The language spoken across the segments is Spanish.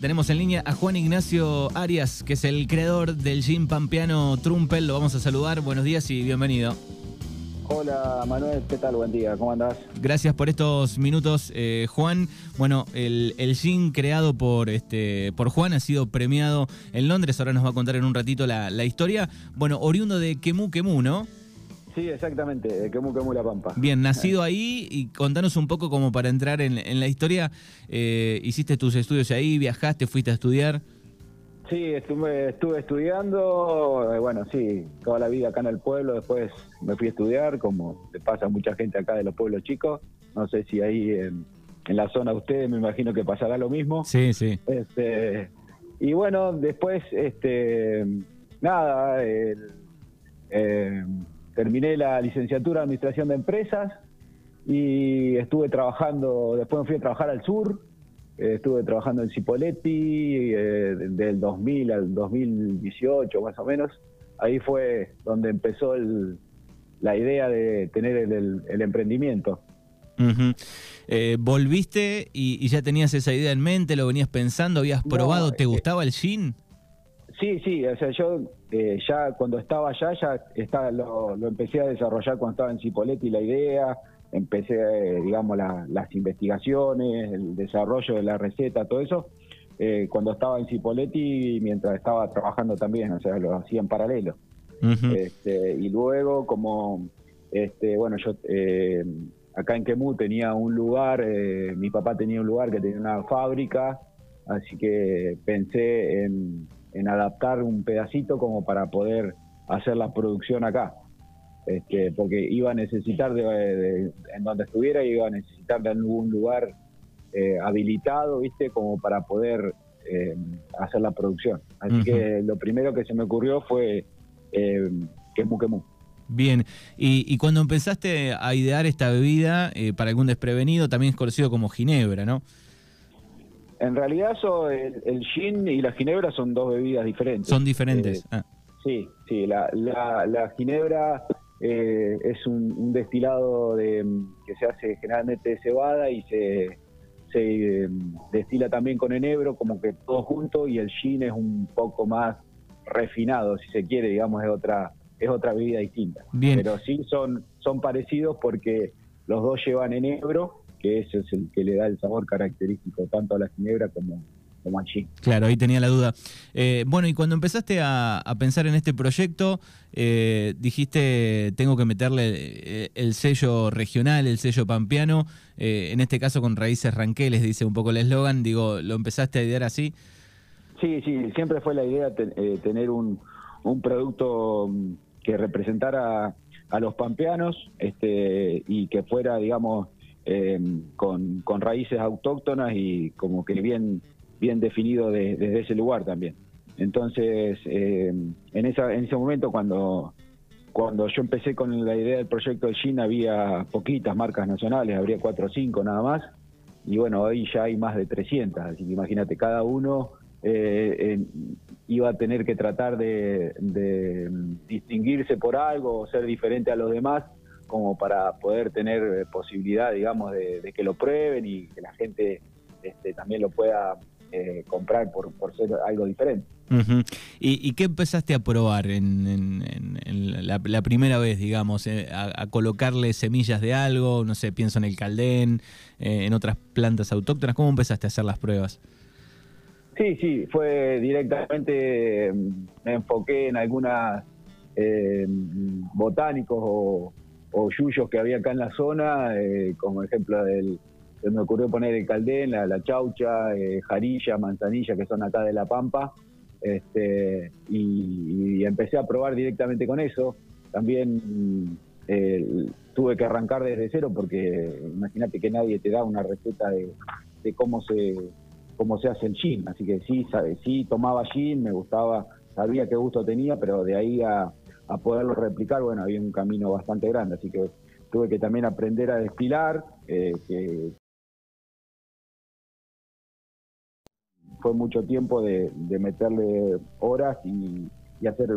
Tenemos en línea a Juan Ignacio Arias, que es el creador del gin pampeano Trumpel. Lo vamos a saludar. Buenos días y bienvenido. Hola Manuel, ¿qué tal? Buen día, ¿cómo andás? Gracias por estos minutos, eh, Juan. Bueno, el, el, gin creado por, este, por Juan ha sido premiado en Londres. Ahora nos va a contar en un ratito la, la historia. Bueno, oriundo de Quemú Quemú, ¿no? Sí, exactamente, de Quemú Quemú La Pampa. Bien, nacido ahí y contanos un poco como para entrar en, en la historia. Eh, ¿Hiciste tus estudios ahí? ¿Viajaste? ¿Fuiste a estudiar? Sí, estuve, estuve estudiando, eh, bueno, sí, toda la vida acá en el pueblo, después me fui a estudiar, como le pasa a mucha gente acá de los pueblos chicos, no sé si ahí en, la zona de ustedes me imagino que pasará lo mismo. Sí, sí. Este, y bueno, después, este, nada, eh, terminé la licenciatura en Administración de Empresas y estuve trabajando, después me fui a trabajar al sur, eh, estuve trabajando en Cipoletti eh, del 2000 al 2018 más o menos. Ahí fue donde empezó la idea de tener el, emprendimiento. Eh, ¿Volviste y, ya tenías esa idea en mente? ¿Lo venías pensando? ¿Habías probado? ¿Te gustaba el gin? Sí, sí, o sea, yo ya cuando estaba allá, ya estaba, lo, lo, empecé a desarrollar cuando estaba en Cipoletti la idea, empecé, digamos, las investigaciones, el desarrollo de la receta, todo eso, eh, cuando estaba en Cipoletti mientras estaba trabajando también, o sea, lo hacía en paralelo. este, y luego, como, este, bueno, yo eh, acá en Quemú tenía un lugar, eh, mi papá tenía un lugar que tenía una fábrica, así que pensé en, en adaptar un pedacito como para poder hacer la producción acá. Este, porque iba a necesitar, de, en donde estuviera, iba a necesitar de algún lugar eh, habilitado, ¿viste? Como para poder eh, hacer la producción. Así que lo primero que se me ocurrió fue eh, Quemu Quemu. Bien, y, cuando empezaste a idear esta bebida, eh, para algún desprevenido, también es conocido como ginebra, ¿no? En realidad el, gin y la ginebra son dos bebidas diferentes. Son diferentes. Ah. Sí, sí, la, la, la ginebra eh, es un, destilado de, que se hace generalmente de cebada y se, se em, destila también con enebro, como que todo junto, y el gin es un poco más refinado, si se quiere, digamos, es otra es otra bebida distinta. Pero sí son, son parecidos porque los dos llevan enebro, que ese es el que le da el sabor característico tanto a la ginebra como, como allí. Claro, ahí tenía la duda. Eh, bueno, y cuando empezaste a, pensar en este proyecto, eh, dijiste, tengo que meterle eh, el sello regional, el sello pampeano, en este caso con raíces ranqueles, dice un poco el eslogan, digo, ¿lo empezaste a idear así? Sí, sí, siempre fue la idea tener un, producto mm, que representara a los pampeanos este, y que fuera, digamos, con, con raíces autóctonas y como que bien bien definido desde ese lugar también. Entonces, eh, en, esa, en ese momento, cuando, cuando yo empecé con la idea del proyecto de Gin, había poquitas marcas nacionales, habría cuatro o cinco nada más, y bueno, hoy ya hay más de 300, así que imagínate, cada uno eh, iba a tener que tratar de, distinguirse por algo o ser diferente a los demás, como para poder tener posibilidad, digamos, de, que lo prueben y que la gente este, también lo pueda eh, comprar por, por ser algo diferente. ¿Y, qué empezaste a probar en, la, primera vez, digamos, eh, a, colocarle semillas de algo? No sé, pienso en el caldén, eh, en otras plantas autóctonas. ¿Cómo empezaste a hacer las pruebas? Sí, sí, fue directamente, me enfoqué en algunas botánicos o, o yuyos que había acá en la zona, como ejemplo del me ocurrió poner el caldén, la, chaucha, eh, jarilla, manzanilla, que son acá de La Pampa, este, y, empecé a probar directamente con eso. También eh, tuve que arrancar desde cero porque imagínate que nadie te da una receta de, cómo se cómo se hace el gin, así que sí, sí tomaba gin, me gustaba, sabía qué gusto tenía, pero de ahí a, poderlo replicar, bueno, había un camino bastante grande, así que tuve que también aprender a destilar, eh, que, fue mucho tiempo de, meterle horas y, hacer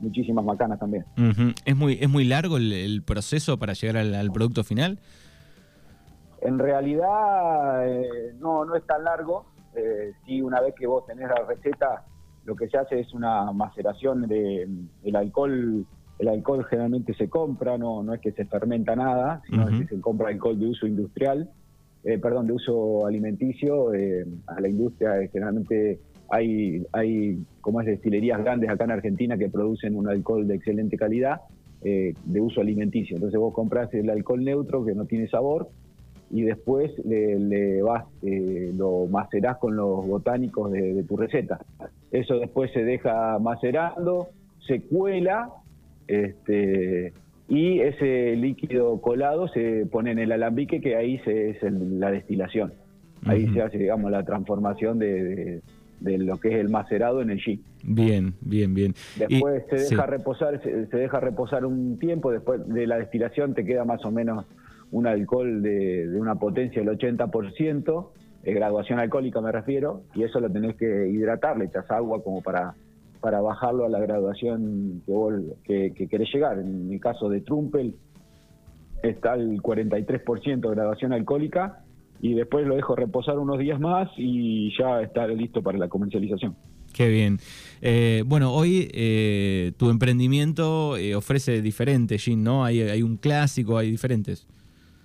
muchísimas macanas también. ¿Es, muy, ¿Es muy largo el, proceso para llegar al, producto final? En realidad eh, no, no es tan largo. Eh, sí, una vez que vos tenés la receta, lo que se hace es una maceración de el alcohol. El alcohol generalmente se compra, no, no es que se fermenta nada, sino que se compra alcohol de uso industrial, eh, perdón, de uso alimenticio. Eh, a la industria eh, generalmente hay, hay, como es, destilerías grandes acá en Argentina que producen un alcohol de excelente calidad de uso alimenticio. Entonces vos compras el alcohol neutro que no tiene sabor y después le, vas, eh, lo macerás con los botánicos de, tu receta. Eso después se deja macerando, se cuela, este, y ese líquido colado se pone en el alambique que ahí se, es la destilación. Ahí se hace, digamos, la transformación de, lo que es el macerado en el gin. Bien, bien, bien. Después se deja reposar, se, deja reposar un tiempo, después de la destilación te queda más o menos un alcohol de, una potencia del 80%, graduación alcohólica me refiero, y eso lo tenés que hidratar, le echas agua como para, para bajarlo a la graduación que, que, querés llegar. En el caso de Trumpel está el 43% de graduación alcohólica y después lo dejo reposar unos días más y ya está listo para la comercialización. Qué bien. Eh, bueno, hoy eh, tu emprendimiento eh, ofrece diferentes gin, ¿no? Hay, hay un clásico, hay diferentes.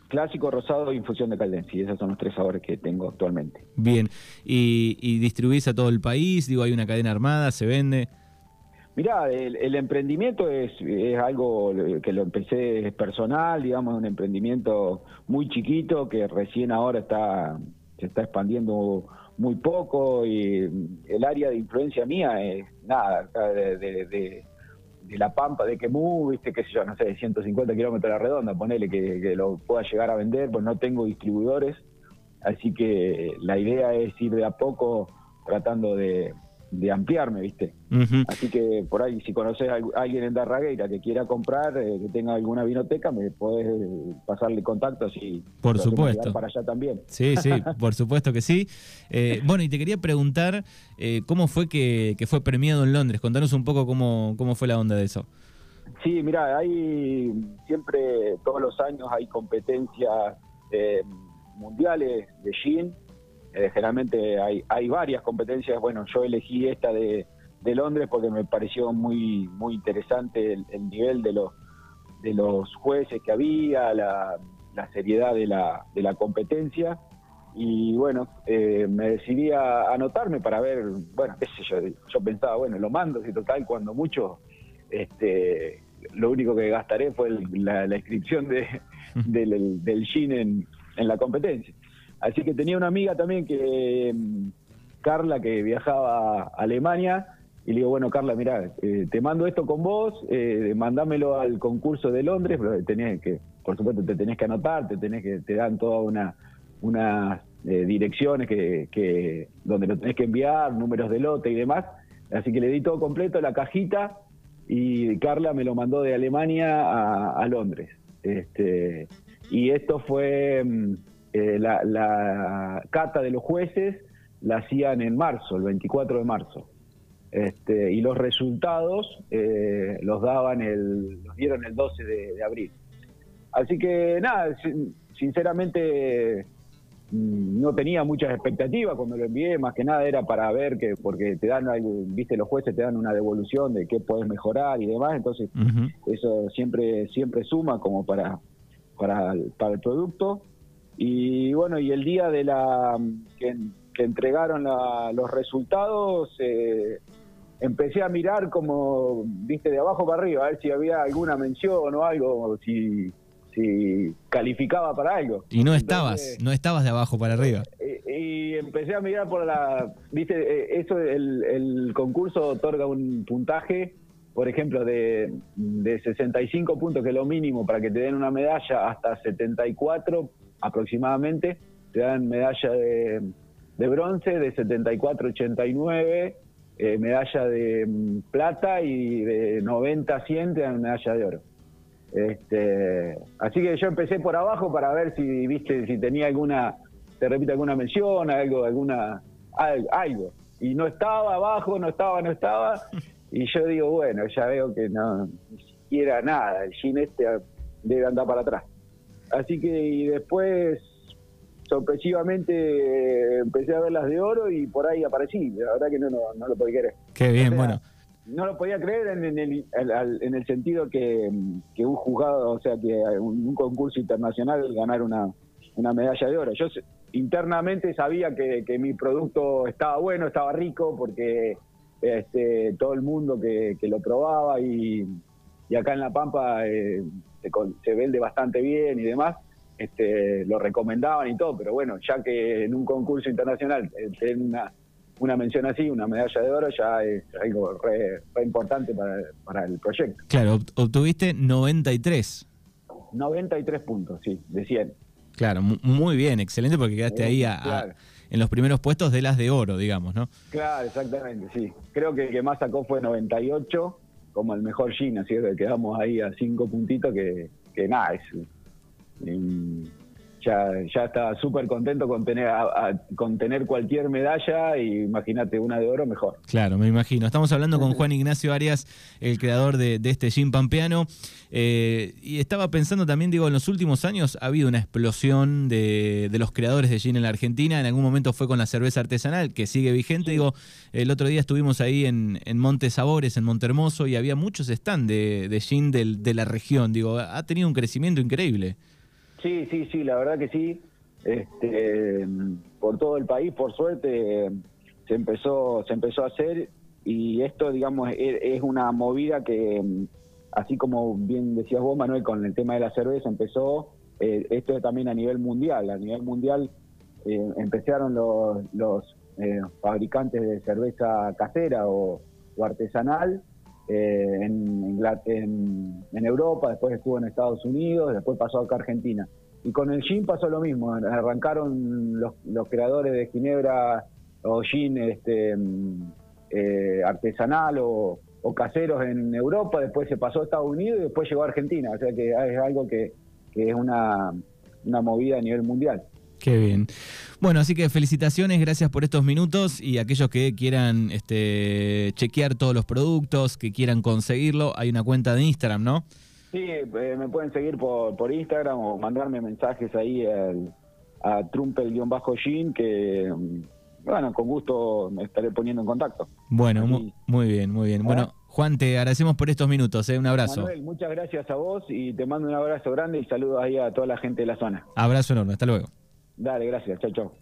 Clásico, rosado e infusión de caldensi. Esos son los tres sabores que tengo actualmente. Bien. ¿Y, distribuís a todo el país? Digo, ¿hay una cadena armada? ¿Se vende? Mirá, el, emprendimiento es, algo que lo empecé personal, digamos, un emprendimiento muy chiquito que recién ahora está se está expandiendo muy poco y el área de influencia mía es nada, de de La Pampa, de Quemú, viste, qué sé yo, no sé, 150 kilómetros a la redonda, ponele que, lo pueda llegar a vender, pues no tengo distribuidores, así que la idea es ir de a poco tratando de, de ampliarme, ¿viste? Así que por ahí, si conoces a alguien en Darragueira que quiera comprar, eh, que tenga alguna vinoteca, me podés pasarle contacto así. Por supuesto. Para allá también. Sí, sí, por supuesto que sí. Eh, bueno, y te quería preguntar, eh, ¿cómo fue que, fue premiado en Londres? Contanos un poco cómo, cómo fue la onda de eso. Sí, mira, hay siempre, todos los años hay competencias mundiales de gin eh, generalmente hay, hay varias competencias, bueno, yo elegí esta de, Londres porque me pareció muy, muy interesante el, nivel de los, de los jueces que había, la, seriedad de la, de la competencia y bueno, eh, me decidí a anotarme para ver, bueno, qué sé yo, yo pensaba, bueno, lo mando, si total, cuando mucho, este, lo único que gastaré fue la, inscripción de, del, del GIN en, en la competencia. Así que tenía una amiga también que, mm, Carla, que viajaba a Alemania, y le digo, bueno, Carla, mira, eh, te mando esto con vos, eh, al concurso de Londres, pero tenés que, por supuesto, te tenés que anotar, te tenés que, te dan toda una, unas eh, direcciones que, donde lo tenés que enviar, números de lote y demás. Así que le di todo completo, la cajita, y Carla me lo mandó de Alemania a, a Londres. Este, y esto fue mm, eh, la, cata de los jueces la hacían en marzo, el 24 de marzo. Este, y los resultados eh, los daban el, los dieron el 12 de, abril. Así que nada, sinceramente mm, no tenía muchas expectativas cuando lo envié, más que nada era para ver que, porque te dan, viste, los jueces te dan una devolución de qué puedes mejorar y demás, entonces eso siempre, siempre suma como para, para, para el producto. Y bueno, y el día de la que, entregaron los resultados, eh, empecé a mirar como, viste, de abajo para arriba, a ver si había alguna mención o algo, si, si calificaba para algo. Y no estabas, no estabas de abajo para arriba. Eh, y, empecé a mirar por la, viste, eh, eso, el, el concurso otorga un puntaje por ejemplo, de, de 65 puntos, que es lo mínimo para que te den una medalla, hasta 74 aproximadamente, te dan medalla de, bronce de 74-89, eh, medalla de mm, plata y de 90-100 te dan medalla de oro. Este, así que yo empecé por abajo para ver si viste si tenía alguna, te repito, alguna mención, algo, alguna, algo. Y no estaba abajo, no estaba, no estaba. Y yo digo, bueno, ya veo que no, ni siquiera nada, el jean este debe andar para atrás. Así que y después sorpresivamente eh, empecé a ver las de oro y por ahí aparecí. La verdad que no, no, lo podía creer. Qué bien, bueno. No lo podía creer en, el, en el sentido que, que, un juzgado, o sea, que un, un concurso internacional ganar una, una medalla de oro. Yo internamente sabía que, que, mi producto estaba bueno, estaba rico, porque este, todo el mundo que, que lo probaba y, y, acá en La Pampa eh, se, se, vende bastante bien y demás, este, lo recomendaban y todo, pero bueno, ya que en un concurso internacional eh, una, una mención así, una medalla de oro, ya es algo re, importante para, para el proyecto. Claro, obtuviste 93. 93 puntos, sí, de 100. Claro, muy bien, excelente porque quedaste ahí en los primeros puestos de las de oro, digamos, ¿no? Claro, exactamente, sí. Creo que el que más sacó fue 98 como el mejor jean, así que quedamos ahí a cinco puntitos que, que nada, es, ya, ya estaba súper contento con tener, con tener cualquier medalla y imagínate una de oro mejor. Claro, me imagino. Estamos hablando con Juan Ignacio Arias, el creador de, este gin pampeano. Eh, y estaba pensando también, digo, en los últimos años ha habido una explosión de, los creadores de gin en la Argentina. En algún momento fue con la cerveza artesanal, que sigue vigente. Digo, el otro día estuvimos ahí en, en Monte Sabores, en Montermoso, y había muchos stands de, de gin de la región. Digo, ha tenido un crecimiento increíble. Sí, sí, sí, la verdad que sí. Este, por todo el país, por suerte, se empezó, se empezó a hacer y esto, digamos, e, es una movida que, así como bien decías vos, Manuel, con el tema de la cerveza empezó, eh, esto también a nivel mundial. A nivel mundial eh, empezaron los, los eh, fabricantes de cerveza casera o artesanal eh, en, en, Europa, después estuvo en Estados Unidos, después pasó acá a Argentina. Y con el gin pasó lo mismo, arrancaron los, creadores de ginebra o gin este, eh, artesanal o, caseros en Europa, después se pasó a Estados Unidos y después llegó a Argentina, o sea que es algo que, que es una, una movida a nivel mundial. Qué bien. Bueno, así que felicitaciones, gracias por estos minutos y aquellos que quieran este, chequear todos los productos, que quieran conseguirlo, hay una cuenta de Instagram, ¿no? Sí, eh, me pueden seguir por, por Instagram o mandarme mensajes ahí a trumpel-gin que, bueno, con gusto me estaré poniendo en contacto. Bueno, muy, bien, muy bien. Bueno, Juan, te agradecemos por estos minutos, ¿eh? un abrazo. Manuel, muchas gracias a vos y te mando un abrazo grande y saludos ahí a toda la gente de la zona. Abrazo enorme, hasta luego. Dale, gracias. Chao, chao.